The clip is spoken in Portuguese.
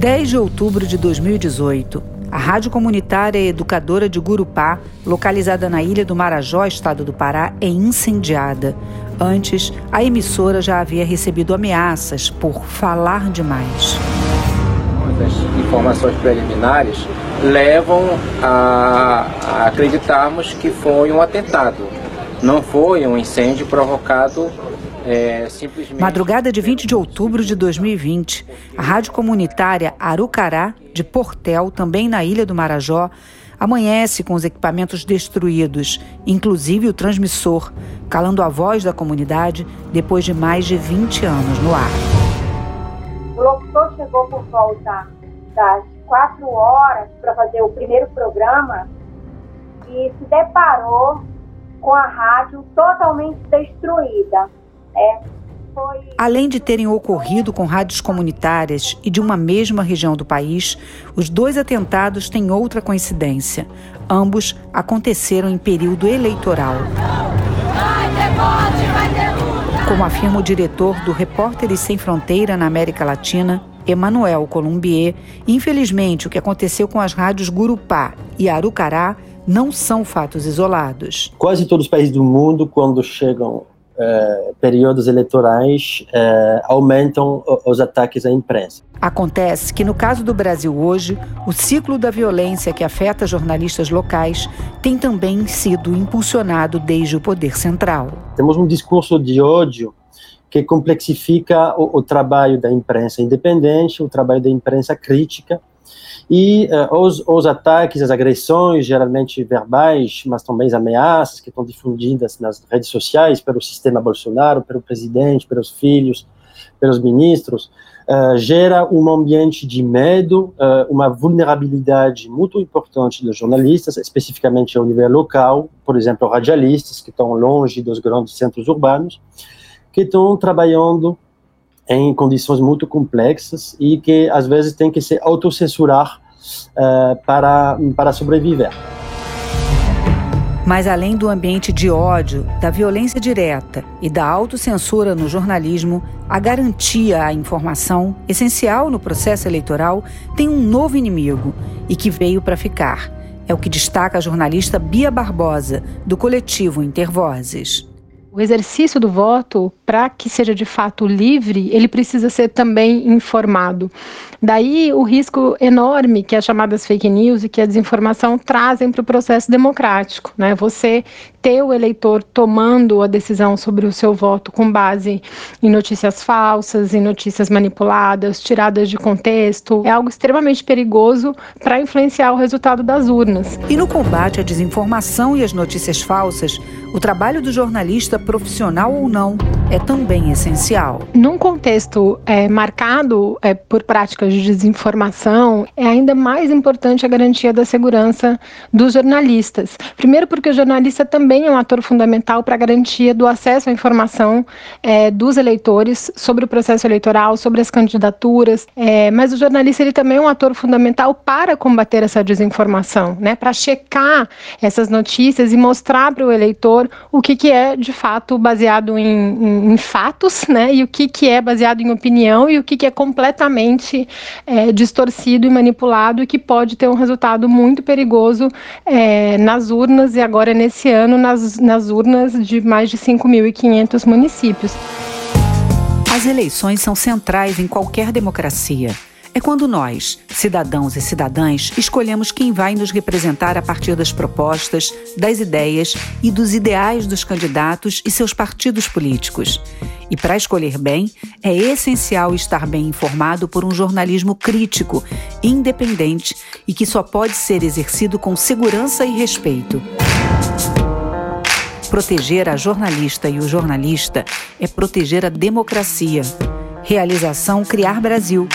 10 de outubro de 2018. A rádio comunitária educadora de Gurupá, localizada na ilha do Marajó, estado do Pará, é incendiada. Antes, a emissora já havia recebido ameaças por falar demais. As informações preliminares levam a, a acreditarmos que foi um atentado, não foi um incêndio provocado é, simplesmente... Madrugada de 20 de outubro de 2020, a rádio comunitária Arucará, de Portel, também na Ilha do Marajó, amanhece com os equipamentos destruídos, inclusive o transmissor, calando a voz da comunidade depois de mais de 20 anos no ar. O locutor chegou por volta das quatro horas para fazer o primeiro programa e se deparou com a rádio totalmente destruída. É, foi... Além de terem ocorrido com rádios comunitárias e de uma mesma região do país, os dois atentados têm outra coincidência. Ambos aconteceram em período eleitoral. Como afirma o diretor do Repórteres Sem Fronteira na América Latina, Emanuel Columbier, infelizmente o que aconteceu com as rádios Gurupá e Arucará não são fatos isolados. Quase todos os países do mundo, quando chegam é, períodos eleitorais é, aumentam os ataques à imprensa. Acontece que, no caso do Brasil hoje, o ciclo da violência que afeta jornalistas locais tem também sido impulsionado desde o poder central. Temos um discurso de ódio que complexifica o, o trabalho da imprensa independente, o trabalho da imprensa crítica, e uh, os, os, ataques, as agressões, geralmente verbais, mas também as ameaças que estão difundidas nas redes sociais pelo sistema Bolsonaro, pelo presidente, pelos filhos, pelos ministros, uh, gera um ambiente de medo, uh, uma vulnerabilidade muito importante dos jornalistas, especificamente ao nível local, por exemplo, radialistas que estão longe dos grandes centros urbanos, que estão trabalhando em condições muito complexas e que às vezes tem que se autocensurar uh, para, para sobreviver. Mas além do ambiente de ódio, da violência direta e da autocensura no jornalismo, a garantia à informação, essencial no processo eleitoral, tem um novo inimigo e que veio para ficar. É o que destaca a jornalista Bia Barbosa, do coletivo Intervozes. O exercício do voto, para que seja de fato livre, ele precisa ser também informado. Daí o risco enorme que as chamadas fake news e que a desinformação trazem para o processo democrático. Né? Você ter o eleitor tomando a decisão sobre o seu voto com base em notícias falsas, em notícias manipuladas, tiradas de contexto, é algo extremamente perigoso para influenciar o resultado das urnas. E no combate à desinformação e às notícias falsas, o trabalho do jornalista, profissional ou não, é também essencial. Num contexto é, marcado é, por práticas de desinformação, é ainda mais importante a garantia da segurança dos jornalistas. Primeiro, porque o jornalista também é um ator fundamental para a garantia do acesso à informação é, dos eleitores sobre o processo eleitoral, sobre as candidaturas. É, mas o jornalista ele também é um ator fundamental para combater essa desinformação, né? Para checar essas notícias e mostrar para o eleitor o que, que é de fato baseado em, em, em fatos, né? E o que, que é baseado em opinião e o que, que é completamente é, distorcido e manipulado e que pode ter um resultado muito perigoso é, nas urnas e agora nesse ano nas, nas urnas de mais de 5.500 municípios. As eleições são centrais em qualquer democracia. É quando nós, cidadãos e cidadãs, escolhemos quem vai nos representar a partir das propostas, das ideias e dos ideais dos candidatos e seus partidos políticos. E para escolher bem, é essencial estar bem informado por um jornalismo crítico, independente e que só pode ser exercido com segurança e respeito. Proteger a jornalista e o jornalista é proteger a democracia. Realização Criar Brasil